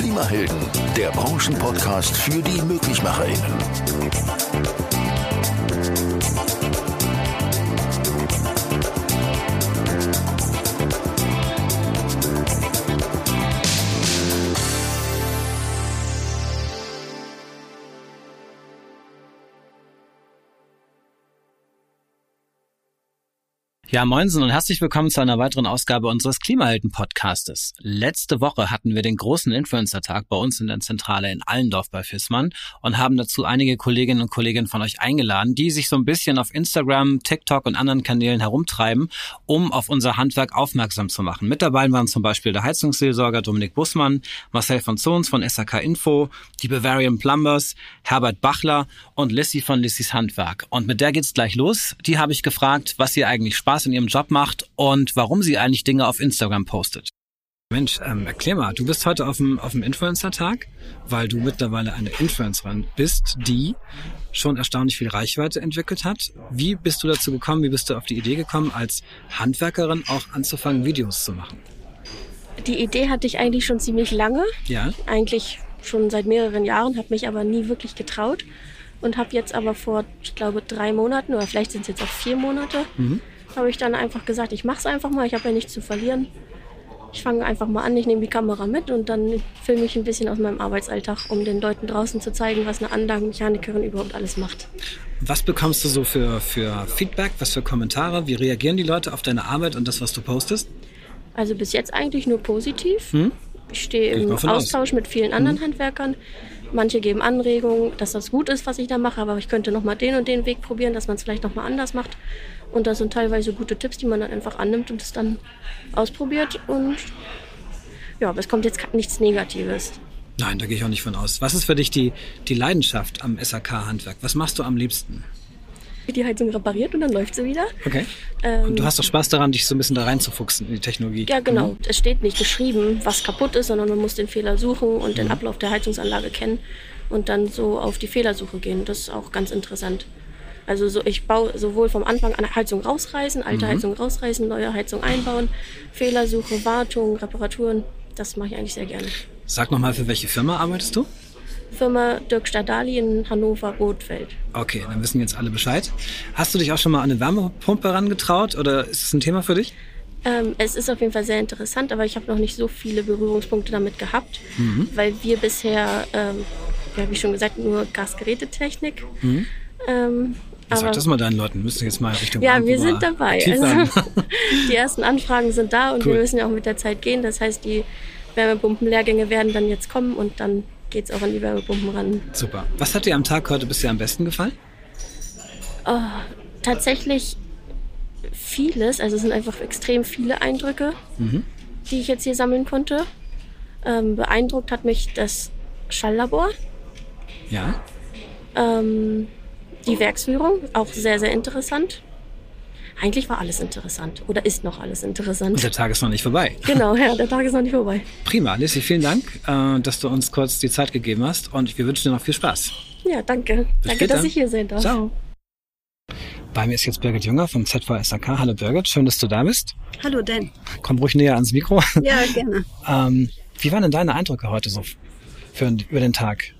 Klimahelden, der Branchenpodcast für die MöglichmacherInnen. Ja, moinsen und herzlich willkommen zu einer weiteren Ausgabe unseres Klimahelden-Podcastes. Letzte Woche hatten wir den großen Influencer-Tag bei uns in der Zentrale in Allendorf bei Fissmann und haben dazu einige Kolleginnen und Kollegen von euch eingeladen, die sich so ein bisschen auf Instagram, TikTok und anderen Kanälen herumtreiben, um auf unser Handwerk aufmerksam zu machen. Mit dabei waren zum Beispiel der Heizungsseelsorger Dominik Bussmann, Marcel von Zons von SAK Info, die Bavarian Plumbers, Herbert Bachler und Lissy von Lissys Handwerk. Und mit der geht's gleich los. Die habe ich gefragt, was ihr eigentlich Spaß Spaß in ihrem Job macht und warum sie eigentlich Dinge auf Instagram postet. Mensch, ähm, erklär mal, du bist heute auf dem, auf dem Influencer-Tag, weil du mittlerweile eine Influencerin bist, die schon erstaunlich viel Reichweite entwickelt hat. Wie bist du dazu gekommen, wie bist du auf die Idee gekommen, als Handwerkerin auch anzufangen, Videos zu machen? Die Idee hatte ich eigentlich schon ziemlich lange. Ja. Eigentlich schon seit mehreren Jahren, habe mich aber nie wirklich getraut und habe jetzt aber vor, ich glaube, drei Monaten oder vielleicht sind es jetzt auch vier Monate, mhm habe ich dann einfach gesagt, ich mache es einfach mal, ich habe ja nichts zu verlieren. Ich fange einfach mal an, ich nehme die Kamera mit und dann filme ich ein bisschen aus meinem Arbeitsalltag, um den Leuten draußen zu zeigen, was eine Anlagenmechanikerin überhaupt alles macht. Was bekommst du so für, für Feedback, was für Kommentare? Wie reagieren die Leute auf deine Arbeit und das, was du postest? Also bis jetzt eigentlich nur positiv. Hm? Ich stehe im Austausch aus. mit vielen anderen hm. Handwerkern. Manche geben Anregungen, dass das gut ist, was ich da mache, aber ich könnte noch mal den und den Weg probieren, dass man es vielleicht noch mal anders macht. Und das sind teilweise gute Tipps, die man dann einfach annimmt und es dann ausprobiert. Und ja, aber es kommt jetzt nichts Negatives. Nein, da gehe ich auch nicht von aus. Was ist für dich die, die Leidenschaft am SAK-Handwerk? Was machst du am liebsten? Die Heizung repariert und dann läuft sie wieder. Okay. Ähm, und du hast doch Spaß daran, dich so ein bisschen da reinzufuchsen in die Technologie. Ja, genau. Mhm. Es steht nicht geschrieben, was kaputt ist, sondern man muss den Fehler suchen und mhm. den Ablauf der Heizungsanlage kennen und dann so auf die Fehlersuche gehen. Das ist auch ganz interessant. Also so, ich baue sowohl vom Anfang an Heizung rausreißen, alte mhm. Heizung rausreißen, neue Heizung einbauen, Fehlersuche, Wartung, Reparaturen. Das mache ich eigentlich sehr gerne. Sag nochmal, für welche Firma arbeitest du? Firma Dirk Stadali in Hannover-Rotfeld. Okay, dann wissen jetzt alle Bescheid. Hast du dich auch schon mal an eine Wärmepumpe herangetraut oder ist das ein Thema für dich? Ähm, es ist auf jeden Fall sehr interessant, aber ich habe noch nicht so viele Berührungspunkte damit gehabt, mhm. weil wir bisher, ähm, ja, wie schon gesagt, nur Gasgerätetechnik mhm. ähm, Sag das mal deinen Leuten, müssen jetzt mal Richtung Ja, wir sind dabei. Also, die ersten Anfragen sind da und cool. wir müssen ja auch mit der Zeit gehen. Das heißt, die Wärmepumpenlehrgänge werden dann jetzt kommen und dann geht es auch an die Wärmepumpen ran. Super. Was hat dir am Tag heute bisher am besten gefallen? Oh, tatsächlich vieles. Also es sind einfach extrem viele Eindrücke, mhm. die ich jetzt hier sammeln konnte. Ähm, beeindruckt hat mich das Schalllabor. Ja. Ähm, die Werksführung, auch sehr, sehr interessant. Eigentlich war alles interessant oder ist noch alles interessant. Und der Tag ist noch nicht vorbei. Genau, ja, der Tag ist noch nicht vorbei. Prima, Lissy, vielen Dank, äh, dass du uns kurz die Zeit gegeben hast und wir wünschen dir noch viel Spaß. Ja, danke. Bis danke, später. dass ich hier sein darf. Ciao. Bei mir ist jetzt Birgit Jünger vom ZVSAK. Hallo Birgit, schön, dass du da bist. Hallo Dan. Komm ruhig näher ans Mikro. Ja, gerne. ähm, wie waren denn deine Eindrücke heute so für, über den Tag?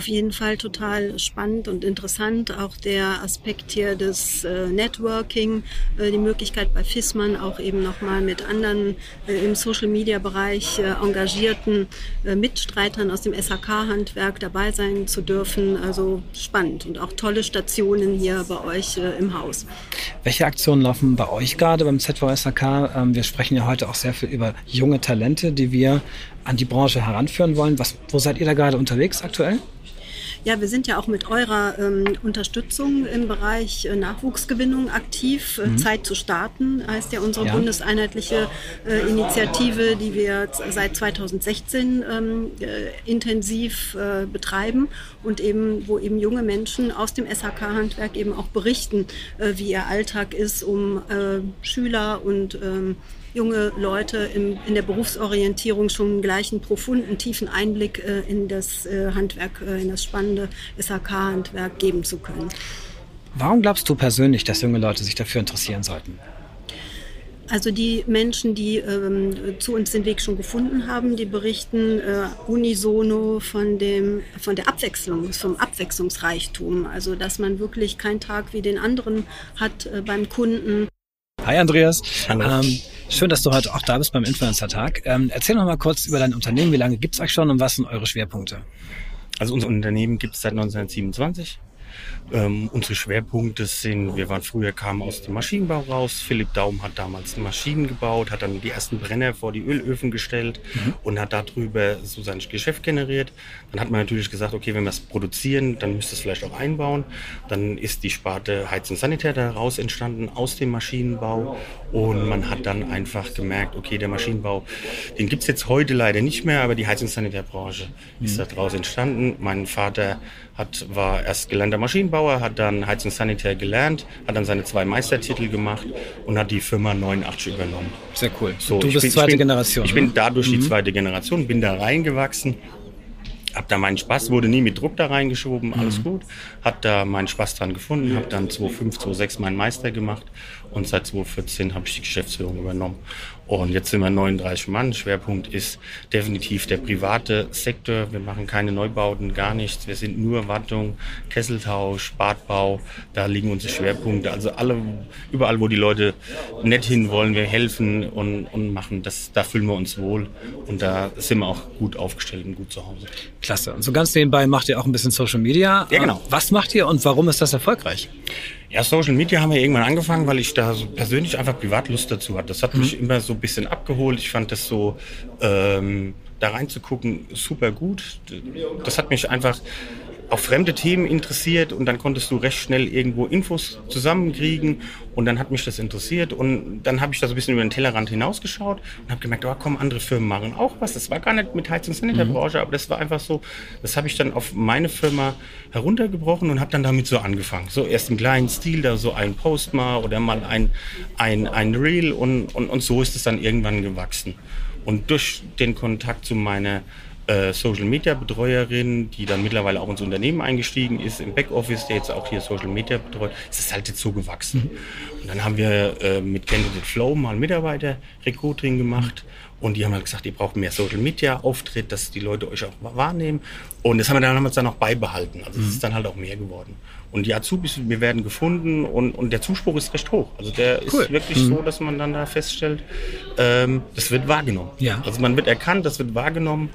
Auf jeden Fall total spannend und interessant. Auch der Aspekt hier des äh, Networking, äh, die Möglichkeit bei FISMAN auch eben nochmal mit anderen äh, im Social-Media-Bereich äh, engagierten äh, Mitstreitern aus dem SHK-Handwerk dabei sein zu dürfen. Also spannend und auch tolle Stationen hier bei euch äh, im Haus. Welche Aktionen laufen bei euch gerade beim ZVSHK? Ähm, wir sprechen ja heute auch sehr viel über junge Talente, die wir an die Branche heranführen wollen. Was, wo seid ihr da gerade unterwegs aktuell? Ja, wir sind ja auch mit eurer ähm, Unterstützung im Bereich äh, Nachwuchsgewinnung aktiv. Äh, mhm. Zeit zu starten heißt ja unsere ja. bundeseinheitliche äh, Initiative, die wir seit 2016 ähm, äh, intensiv äh, betreiben und eben, wo eben junge Menschen aus dem SHK-Handwerk eben auch berichten, wie ihr Alltag ist, um Schüler und ähm, junge Leute im, in der Berufsorientierung schon einen gleichen profunden, tiefen Einblick äh, in das äh, Handwerk, äh, in das spannende SHK-Handwerk geben zu können. Warum glaubst du persönlich, dass junge Leute sich dafür interessieren sollten? Also die Menschen, die ähm, zu uns den Weg schon gefunden haben, die berichten äh, unisono von, dem, von der Abwechslung, vom Abwechslungsreichtum. Also dass man wirklich keinen Tag wie den anderen hat äh, beim Kunden. Hi Andreas. Hallo. Ähm, schön, dass du heute auch da bist beim Influencer-Tag. Ähm, erzähl noch mal kurz über dein Unternehmen. Wie lange gibt's euch schon und was sind eure Schwerpunkte? Also unser Unternehmen gibt es seit 1927. Ähm, unsere Schwerpunkte sind, wir waren früher, kamen aus dem Maschinenbau raus. Philipp Daum hat damals Maschinen gebaut, hat dann die ersten Brenner vor die Ölöfen gestellt und hat darüber so sein Geschäft generiert. Dann hat man natürlich gesagt, okay, wenn wir es produzieren, dann müsste es vielleicht auch einbauen. Dann ist die Sparte Heiz- und Sanitär daraus entstanden aus dem Maschinenbau und man hat dann einfach gemerkt, okay, der Maschinenbau, den gibt's jetzt heute leider nicht mehr, aber die Heiz- und Sanitärbranche ist daraus entstanden. Mein Vater hat, war erst gelernter Maschinenbauer, hat dann Heiz- und Sanitär gelernt, hat dann seine zwei Meistertitel gemacht und hat die Firma 89 übernommen. Sehr cool. So, du bist bin- zweite ich bin, Generation. Ich ne? bin dadurch die zweite Generation, bin da reingewachsen. Hab da meinen Spaß, wurde nie mit Druck da reingeschoben, alles gut. Hab da meinen Spaß dran gefunden, hab dann 2005, 2006 meinen Meister gemacht und seit 2014 habe ich die Geschäftsführung übernommen. Und jetzt sind wir 39 Mann. Schwerpunkt ist definitiv der private Sektor. Wir machen keine Neubauten, gar nichts. Wir sind nur Wartung, Kesseltausch, Badbau. Da liegen unsere Schwerpunkte. Also alle, überall, wo die Leute nett hin wollen, wir helfen und, und machen. Das, da fühlen wir uns wohl. Und da sind wir auch gut aufgestellt und gut zu Hause. Klasse. Und so ganz nebenbei macht ihr auch ein bisschen Social Media. Ja, genau. Was macht ihr und warum ist das erfolgreich? Ja, Social Media haben wir irgendwann angefangen, weil ich da so persönlich einfach privat Lust dazu hatte. Das hat mich immer so ein bisschen abgeholt. Ich fand das so, ähm, da reinzugucken, super gut. Das hat mich einfach auf fremde Themen interessiert und dann konntest du recht schnell irgendwo Infos zusammenkriegen und dann hat mich das interessiert und dann habe ich da so ein bisschen über den Tellerrand hinausgeschaut und habe gemerkt, oh komm, andere Firmen machen auch was. Das war gar nicht mit Heizung Sanitärbranche, aber das war einfach so, das habe ich dann auf meine Firma heruntergebrochen und habe dann damit so angefangen. So erst im kleinen Stil, da so ein Post mal oder mal ein, ein, ein Reel und, und, und so ist es dann irgendwann gewachsen. Und durch den Kontakt zu meiner äh, Social Media Betreuerin, die dann mittlerweile auch ins Unternehmen eingestiegen ist, im Backoffice, der jetzt auch hier Social Media betreut, ist es halt jetzt so gewachsen. Und dann haben wir äh, mit Candidate Flow mal Mitarbeiter Recruiting gemacht und die haben halt gesagt, ihr braucht mehr Social Media Auftritt, dass die Leute euch auch wahrnehmen. Und das haben wir dann, haben wir dann auch beibehalten. Also es ist dann halt auch mehr geworden. Und die Azubis, wir werden gefunden und, und der Zuspruch ist recht hoch. Also der Cool. ist wirklich so, dass man dann da feststellt, ähm, das wird wahrgenommen. Ja. Also man wird erkannt, das wird wahrgenommen.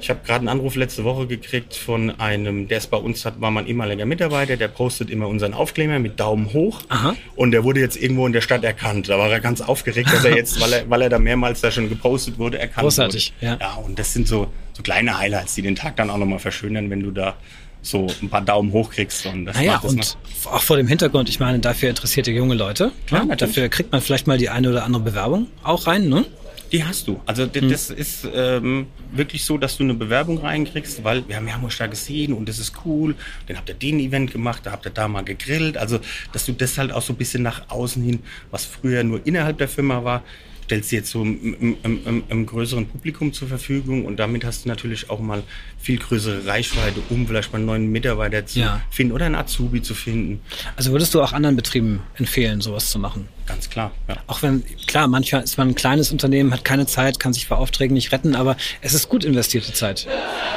Ich habe gerade einen Anruf letzte Woche gekriegt von einem, der ist bei uns, hat, war mein ehemaliger Mitarbeiter, der postet immer unseren Aufkleber mit Daumen hoch. Aha. Und der wurde jetzt irgendwo in der Stadt erkannt. Da war er ganz aufgeregt, dass er jetzt, weil er, weil er da mehrmals da schon gepostet wurde, erkannt Großartig, wurde. ja. ja, und das sind so, so kleine Highlights, die den Tag dann auch nochmal verschönern, wenn du da so ein paar Daumen hoch kriegst. Und das Naja, und auch vor dem Hintergrund, ich meine, dafür interessiert ihr junge Leute. Klar, natürlich. Dafür kriegt man vielleicht mal die eine oder andere Bewerbung auch rein, ne? Die hast du. Also d- das ist ähm, wirklich so, dass du eine Bewerbung reinkriegst, weil wir haben, haben euch da gesehen und das ist cool. Dann habt ihr den Event gemacht, da habt ihr da mal gegrillt. Also, dass du das halt auch so ein bisschen nach außen hin, was früher nur innerhalb der Firma war, stellst du jetzt so im, im, im, größeren Publikum zur Verfügung und damit hast du natürlich auch mal viel größere Reichweite, um vielleicht mal einen neuen Mitarbeiter zu Ja. finden oder einen Azubi zu finden. Also würdest du auch anderen Betrieben empfehlen, sowas zu machen? Ganz klar. Ja. Auch wenn, klar, manchmal ist man ein kleines Unternehmen, hat keine Zeit, kann sich vor Aufträgen nicht retten, aber es ist gut investierte Zeit.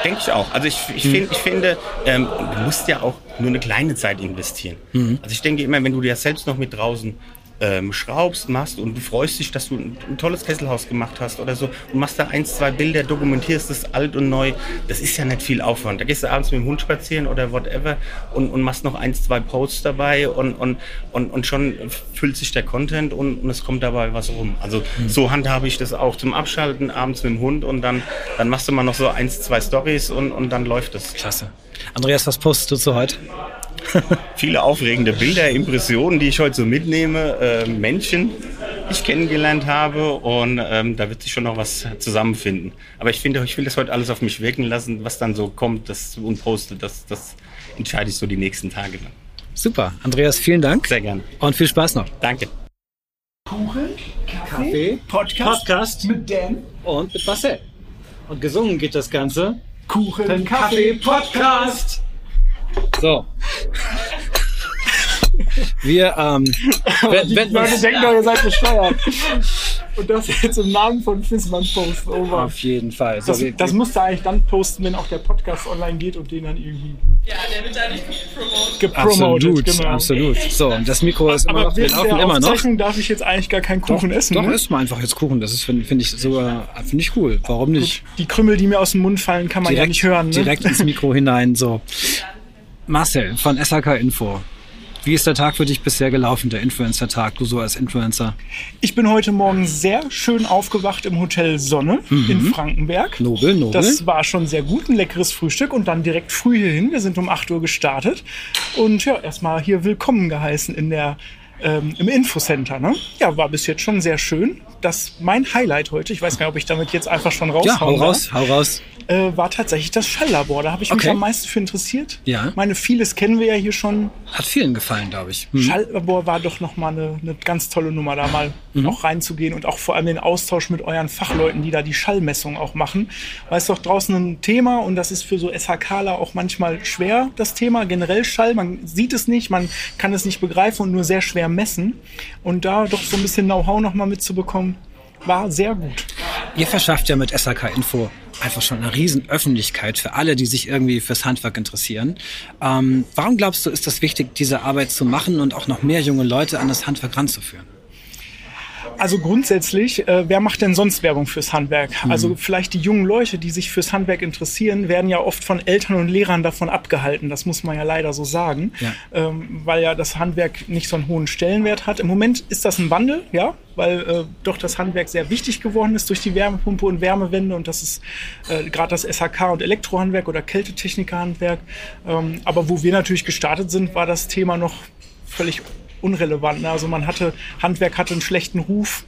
Denke ich auch. Also ich, ich, find, ich finde, ähm, du musst ja auch nur eine kleine Zeit investieren. Also ich denke immer, wenn du dir selbst noch mit draußen ähm, schraubst, machst und du freust dich, dass du ein, ein tolles Kesselhaus gemacht hast oder so und machst da eins, zwei Bilder, dokumentierst es alt und neu, das ist ja nicht viel Aufwand. Da gehst du abends mit dem Hund spazieren oder whatever und, und machst noch eins, zwei Posts dabei und, und, und, und schon füllt sich der Content und, und es kommt dabei was rum. Also so handhabe ich das auch zum Abschalten abends mit dem Hund und dann, dann machst du mal noch so eins, zwei Stories und, und dann läuft es. Klasse. Andreas, was postest du zu heute? Viele aufregende Bilder, Impressionen, die ich heute so mitnehme, äh, Menschen, die ich kennengelernt habe und ähm, da wird sich schon noch was zusammenfinden. Aber ich finde, ich will das heute alles auf mich wirken lassen, was dann so kommt das und poste, das, das entscheide ich so die nächsten Tage dann. Super. Andreas, vielen Dank. Sehr gern. Und viel Spaß noch. Danke. Kaffee, Podcast, Podcast mit Dan. und mit Marcel. Und gesungen geht das Ganze. Kuchen, Kaffee, Podcast. So. Wir, ähm, wenn, Die wenn, Leute denken doch, ihr seid besteuert. Und das jetzt im Namen von Fissmann posten. Oh auf jeden Fall. So, Das, wir- das musst du eigentlich dann posten, wenn auch der Podcast online geht und den dann irgendwie Ja, der wird da nicht gepromotet. gepromotet. absolut, genau. absolut. So, und das Mikro ist immer Aber noch, wir laufen der immer noch. Darf ich jetzt eigentlich gar keinen Kuchen essen. Doch, ne? isst mal einfach jetzt Kuchen. Das ist, finde find ich sogar, finde ich cool. Warum nicht? Die Krümmel, die mir aus dem Mund fallen, kann man ja nicht hören. Ne? direkt ins Mikro hinein, so. Marcel von SHK Info. Wie ist der Tag für dich bisher gelaufen, der Influencer-Tag, du so als Influencer? Ich bin heute Morgen sehr schön aufgewacht im Hotel Sonne in Frankenberg. Mhm. Nobel, nobel. Das war schon sehr gut, ein leckeres Frühstück und dann direkt früh hierhin. Wir sind um 8 Uhr gestartet und ja, erstmal hier willkommen geheißen in der, ähm, im Infocenter. Ne? Ja, war bis jetzt schon sehr schön. Das mein Highlight heute, ich weiß gar nicht, ob ich damit jetzt einfach schon raushauen ja, hau raus, hau raus. Äh, war tatsächlich das Schalllabor. Da habe ich mich Okay. am meisten für interessiert. Ja. Ich meine, vieles kennen wir ja hier schon. Hat vielen gefallen, glaube ich. Hm. Schalllabor war doch nochmal eine, eine ganz tolle Nummer, da mal Mhm. auch reinzugehen und auch vor allem den Austausch mit euren Fachleuten, die da die Schallmessung auch machen. Weil es doch draußen ein Thema und das ist für so SHKler auch manchmal schwer, das Thema. Generell Schall, man sieht es nicht, man kann es nicht begreifen und nur sehr schwer messen. Und da doch so ein bisschen Know-how nochmal mitzubekommen, war sehr gut. Ihr verschafft ja mit SHK Info einfach schon eine riesen Öffentlichkeit für alle, die sich irgendwie fürs Handwerk interessieren. Ähm, warum glaubst du, ist das wichtig, diese Arbeit zu machen und auch noch mehr junge Leute an das Handwerk ranzuführen? Also grundsätzlich, äh, wer macht denn sonst Werbung fürs Handwerk? Mhm. Also vielleicht die jungen Leute, die sich fürs Handwerk interessieren, werden ja oft von Eltern und Lehrern davon abgehalten. Das muss man ja leider so sagen, Ja. ähm, weil ja das Handwerk nicht so einen hohen Stellenwert hat. Im Moment ist das ein Wandel, ja, weil äh, doch das Handwerk sehr wichtig geworden ist durch die Wärmepumpe und Wärmewende und das ist äh, gerade das SHK und Elektrohandwerk oder Kältetechnikerhandwerk. Ähm, aber wo wir natürlich gestartet sind, war das Thema noch völlig unrelevant. ne? Also man hatte, Handwerk hatte einen schlechten Ruf.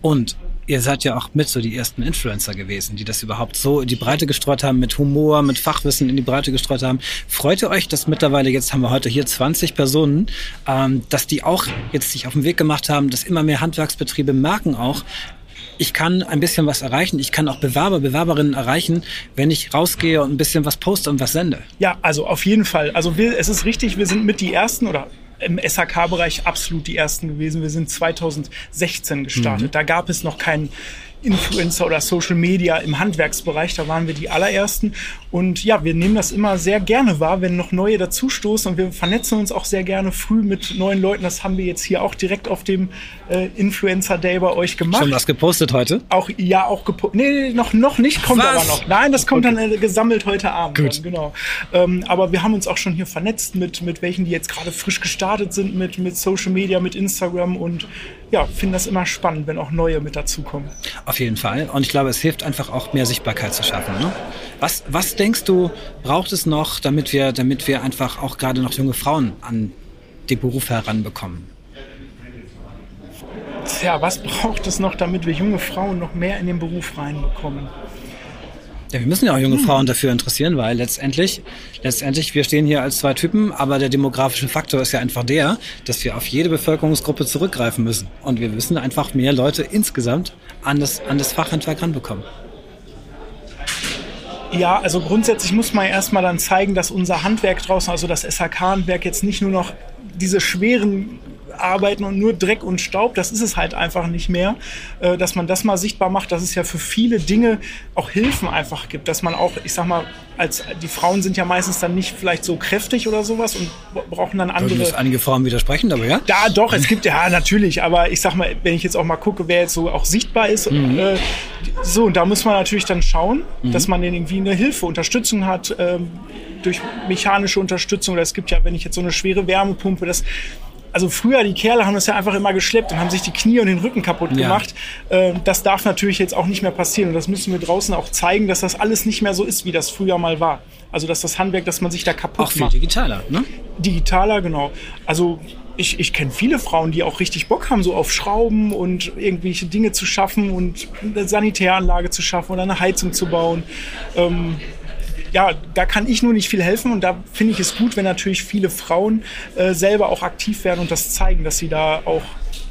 Und ihr seid ja auch mit so die ersten Influencer gewesen, die das überhaupt so in die Breite gestreut haben, mit Humor, mit Fachwissen in die Breite gestreut haben. Freut ihr euch, dass mittlerweile, jetzt haben wir heute hier 20 Personen, ähm, dass die auch jetzt sich auf den Weg gemacht haben, dass immer mehr Handwerksbetriebe merken auch, ich kann ein bisschen was erreichen, ich kann auch Bewerber, Bewerberinnen erreichen, wenn ich rausgehe und ein bisschen was poste und was sende. Ja, also auf jeden Fall. Also wir, es ist richtig, wir sind mit die Ersten oder im SHK-Bereich absolut die Ersten gewesen. Wir sind 2016 gestartet. Da gab es noch keinen Influencer oder Social Media im Handwerksbereich. Da waren wir die allerersten. Und ja, wir nehmen das immer sehr gerne wahr, wenn noch neue dazustoßen. Und wir vernetzen uns auch sehr gerne früh mit neuen Leuten. Das haben wir jetzt hier auch direkt auf dem äh, Influencer Day bei euch gemacht. Schon was gepostet heute? Auch, ja, auch gepostet. Nee, noch, noch nicht, kommt Was? aber noch. Nein, das kommt dann äh, gesammelt heute Abend. Gut. Dann, genau. Ähm, aber wir haben uns auch schon hier vernetzt mit, mit welchen, die jetzt gerade frisch gestartet sind, mit, mit Social Media, mit Instagram und ja, finden das immer spannend, wenn auch neue mit dazukommen. Auf jeden Fall. Und ich glaube, es hilft einfach auch mehr Sichtbarkeit zu schaffen. Ne? Was, was denkst du, braucht es noch, damit wir, damit wir einfach auch gerade noch junge Frauen an die Berufe heranbekommen? Tja, was braucht es noch, damit wir junge Frauen noch mehr in den Beruf reinbekommen? Ja, wir müssen ja auch junge Frauen dafür interessieren, weil letztendlich, letztendlich, wir stehen hier als zwei Typen, aber der demografische Faktor ist ja einfach der, dass wir auf jede Bevölkerungsgruppe zurückgreifen müssen. Und wir müssen einfach mehr Leute insgesamt an das, an das Fachhandwerk ranbekommen. Ja, also grundsätzlich muss man erstmal dann zeigen, dass unser Handwerk draußen, also das SHK-Handwerk jetzt nicht nur noch diese schweren Arbeiten und nur Dreck und Staub, das ist es halt einfach nicht mehr, äh, dass man das mal sichtbar macht, dass es ja für viele Dinge auch Hilfen einfach gibt, dass man auch, ich sag mal, als die Frauen sind ja meistens dann nicht vielleicht so kräftig oder sowas und brauchen dann Da andere. müssen einige Frauen widersprechen, aber ja. Ja, doch, es gibt ja natürlich, aber ich sag mal, wenn ich jetzt auch mal gucke, wer jetzt so auch sichtbar ist, äh, so, und da muss man natürlich dann schauen, dass man denen irgendwie eine Hilfe, Unterstützung hat, ähm, durch mechanische Unterstützung. Oder es gibt ja, wenn ich jetzt so eine schwere Wärmepumpe, das also früher, die Kerle haben das ja einfach immer geschleppt und haben sich die Knie und den Rücken kaputt Ja. gemacht. Ähm, das darf natürlich jetzt auch nicht mehr passieren. Und das müssen wir draußen auch zeigen, dass das alles nicht mehr so ist, wie das früher mal war. Also dass das Handwerk, dass man sich da kaputt Auch viel macht. digitaler, ne? Digitaler, genau. Also ich, ich kenne viele Frauen, die auch richtig Bock haben, so auf Schrauben und irgendwelche Dinge zu schaffen und eine Sanitäranlage zu schaffen oder eine Heizung zu bauen. Ähm, ja, da kann ich nur nicht viel helfen und da finde ich es gut, wenn natürlich viele Frauen äh, selber auch aktiv werden und das zeigen, dass sie da auch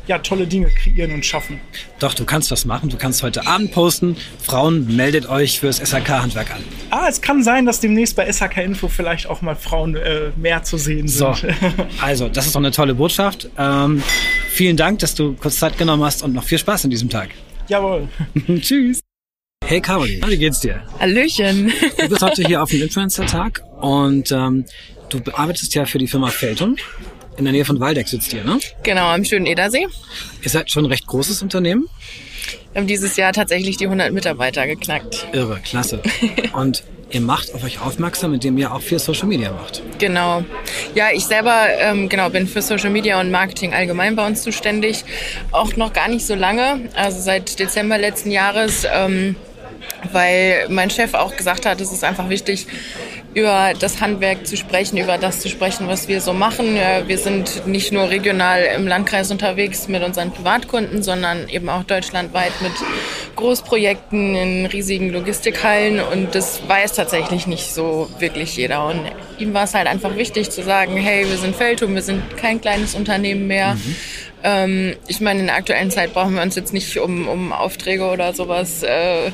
ja, tolle Dinge kreieren und schaffen. Doch, du kannst das machen. Du kannst heute Abend posten. Frauen, meldet euch fürs SHK-Handwerk an. Ah, es kann sein, dass demnächst bei SHK Info vielleicht auch mal Frauen äh, mehr zu sehen sind. So, also, das ist doch eine tolle Botschaft. Ähm, vielen Dank, dass du kurz Zeit genommen hast und noch viel Spaß an diesem Tag. Jawohl. Tschüss. Hey Caroline, wie geht's dir? Hallöchen. Du bist heute hier auf dem Influencer-Tag und ähm, du arbeitest ja für die Firma Feltum. In der Nähe von Waldeck sitzt ihr, ne? Genau, am schönen Edersee. Ihr seid schon ein recht großes Unternehmen. Wir haben dieses Jahr tatsächlich die 100 Mitarbeiter geknackt. Irre, klasse. Und ihr macht auf euch aufmerksam, indem ihr auch viel Social Media macht. Genau. Ja, ich selber ähm, genau bin für Social Media und Marketing allgemein bei uns zuständig. Auch noch gar nicht so lange, also seit Dezember letzten Jahres. Ähm, weil mein Chef auch gesagt hat, es ist einfach wichtig, über das Handwerk zu sprechen, über das zu sprechen, was wir so machen. Wir sind nicht nur regional im Landkreis unterwegs mit unseren Privatkunden, sondern eben auch deutschlandweit mit Großprojekten in riesigen Logistikhallen und das weiß tatsächlich nicht so wirklich jeder. Und ihm war es halt einfach wichtig zu sagen, hey, wir sind Feldtum, wir sind kein kleines Unternehmen mehr. Mhm. Ähm, ich meine, in der aktuellen Zeit brauchen wir uns jetzt nicht um, um Aufträge oder sowas äh,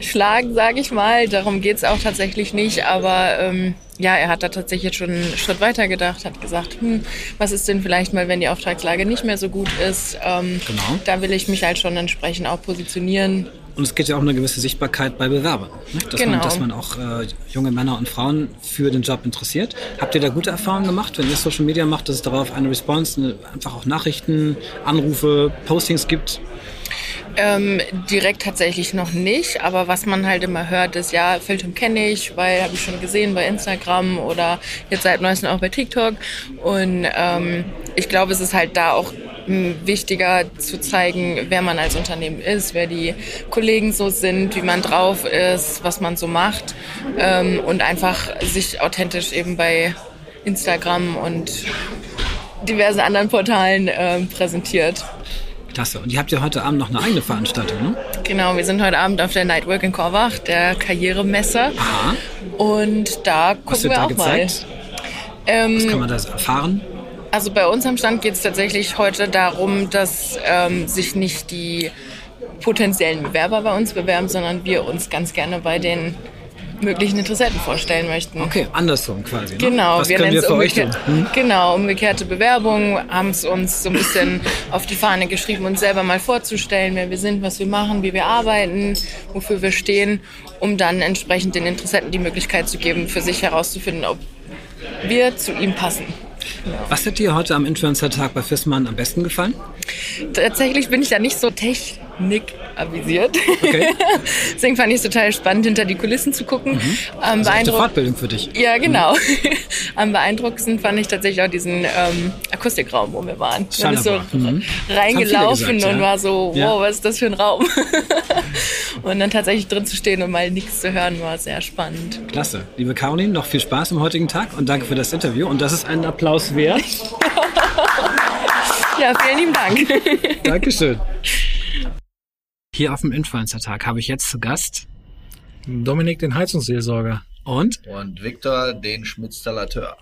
schlagen, sage ich mal. Darum geht's auch tatsächlich nicht. Aber ähm, ja, er hat da tatsächlich schon einen Schritt weiter gedacht, hat gesagt, hm, was ist denn vielleicht mal, wenn die Auftragslage nicht mehr so gut ist? Ähm, genau. Da will ich mich halt schon entsprechend auch positionieren. Und es geht ja auch um eine gewisse Sichtbarkeit bei Bewerbern. Ne? Dass, genau. man, dass man auch äh, junge Männer und Frauen für den Job interessiert. Habt ihr da gute Erfahrungen gemacht, wenn ihr Social Media macht, dass es darauf eine Response, eine, einfach auch Nachrichten, Anrufe, Postings gibt? Ähm, direkt tatsächlich noch nicht, aber was man halt immer hört, ist ja, Filtum kenne ich, weil habe ich schon gesehen bei Instagram oder jetzt seit neuestem auch bei TikTok. Und ähm, ich glaube, es ist halt da auch wichtiger zu zeigen, wer man als Unternehmen ist, wer die Kollegen so sind, wie man drauf ist, was man so macht ähm, und einfach sich authentisch eben bei Instagram und diversen anderen Portalen äh, präsentiert. Klasse. Und ihr habt ja heute Abend noch eine eigene Veranstaltung, ne? Genau, wir sind heute Abend auf der Nightwork in Korwach, der Karrieremesse. Aha. Und da gucken Was wir da auch gezeigt? mal. Ähm, Was kann man da erfahren? Also bei uns am Stand geht es tatsächlich heute darum, dass ähm, sich nicht die potenziellen Bewerber bei uns bewerben, sondern wir uns ganz gerne bei den möglichen Interessenten vorstellen möchten. Okay, andersrum quasi. Ne? Genau, Was wir können wir euch tun? Hm? Genau, umgekehrte Bewerbung, haben es uns so ein bisschen auf die Fahne geschrieben, uns selber mal vorzustellen, wer wir sind, was wir machen, wie wir arbeiten, wofür wir stehen, um dann entsprechend den Interessenten die Möglichkeit zu geben, für sich herauszufinden, ob wir zu ihm passen. Was hat dir heute am Influencer-Tag bei Fissmann am besten gefallen? Tatsächlich bin ich da nicht so technik avisiert. Okay. Deswegen fand ich es total spannend, hinter die Kulissen zu gucken. Mhm. Ähm, also eine Fortbildung für dich. Ja, genau. Mhm. Am beeindruckendsten fand ich tatsächlich auch diesen ähm, Akustikraum, wo wir waren. Man ist so mhm. reingelaufen gesagt, und ja. war so, wow, ja. was ist das für ein Raum? und dann tatsächlich drin zu stehen und mal nichts zu hören, war sehr spannend. Klasse. Liebe Caroline, noch viel Spaß am heutigen Tag und danke für das Interview. Und das ist ein Applaus wert. ja, vielen lieben Dank. Dankeschön. Hier auf dem Influencer-Tag habe ich jetzt zu Gast Dominik, den Heizungsseelsorger. Und? Und Viktor, den Schmitzstallateur.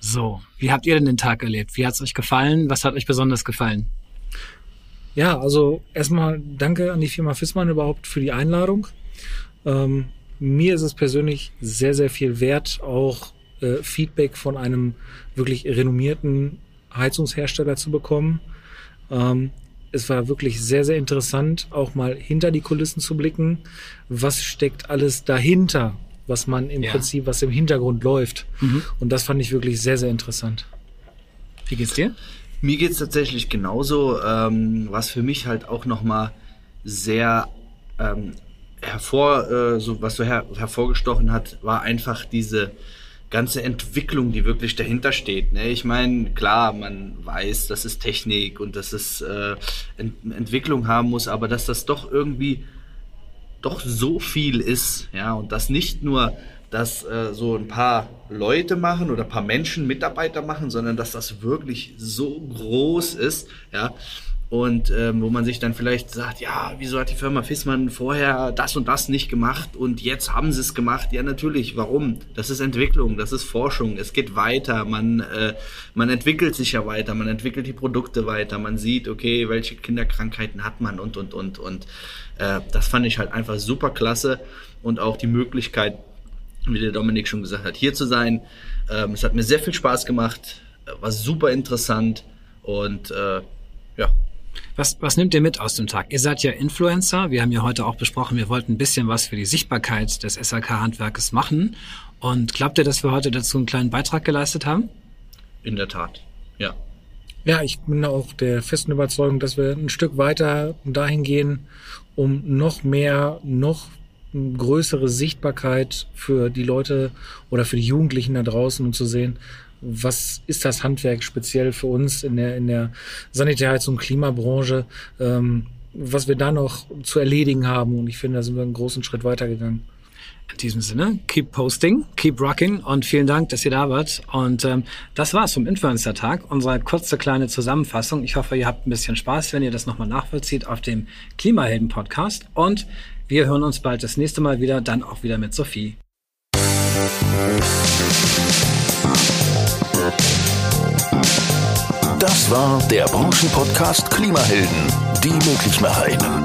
So, wie habt ihr denn den Tag erlebt? Wie hat es euch gefallen? Was hat euch besonders gefallen? Ja, also erstmal danke an die Firma Fissmann überhaupt für die Einladung. Ähm, mir ist es persönlich sehr, sehr viel wert, auch äh, Feedback von einem wirklich renommierten Heizungshersteller zu bekommen. Ähm, es war wirklich sehr, sehr interessant, auch mal hinter die Kulissen zu blicken. Was steckt alles dahinter, was man im ja. Prinzip, was im Hintergrund läuft. Mhm. Und das fand ich wirklich sehr, sehr interessant. Wie geht's dir? Mir geht's tatsächlich genauso. Ähm, was für mich halt auch nochmal sehr ähm, hervor, äh, so, was so her hervorgestochen hat, war einfach diese ganze Entwicklung, die wirklich dahinter steht. Ne? Ich meine, klar, man weiß, dass es Technik und dass es äh, Ent Entwicklung haben muss, aber dass das doch irgendwie doch so viel ist, ja, und dass nicht nur das äh, so ein paar Leute machen oder ein paar Menschen, Mitarbeiter machen, sondern dass das wirklich so groß ist, ja, und ähm, wo man sich dann vielleicht sagt, ja, wieso hat die Firma Fissmann vorher das und das nicht gemacht und jetzt haben sie es gemacht? Ja, natürlich. Warum? Das ist Entwicklung, das ist Forschung. Es geht weiter. Man äh, man entwickelt sich ja weiter, man entwickelt die Produkte weiter. Man sieht, okay, welche Kinderkrankheiten hat man und und und und äh, das fand ich halt einfach super klasse und auch die Möglichkeit, wie der Dominik schon gesagt hat, hier zu sein. Ähm, es hat mir sehr viel Spaß gemacht, war super interessant und äh, ja, was, was nimmt ihr mit aus dem Tag? Ihr seid ja Influencer. Wir haben ja heute auch besprochen, wir wollten ein bisschen was für die Sichtbarkeit des SAK-Handwerkes machen. Und glaubt ihr, dass wir heute dazu einen kleinen Beitrag geleistet haben? In der Tat, ja. Ja, ich bin auch der festen Überzeugung, dass wir ein Stück weiter dahin gehen, um noch mehr, noch größere Sichtbarkeit für die Leute oder für die Jugendlichen da draußen, um zu sehen, was ist das Handwerk speziell für uns in der, in der Sanitärheits- und Klimabranche, ähm, was wir da noch zu erledigen haben. Und ich finde, da sind wir einen großen Schritt weitergegangen. In diesem Sinne, keep posting, keep rocking und vielen Dank, dass ihr da wart. Und ähm, das war's vom Influencer-Tag, unsere kurze kleine Zusammenfassung. Ich hoffe, ihr habt ein bisschen Spaß, wenn ihr das nochmal nachvollzieht auf dem Klimahelden-Podcast. Und wir hören uns bald das nächste Mal wieder, dann auch wieder mit Sophie. Das war der Branchenpodcast Klimahelden, die Möglichmacherinnen.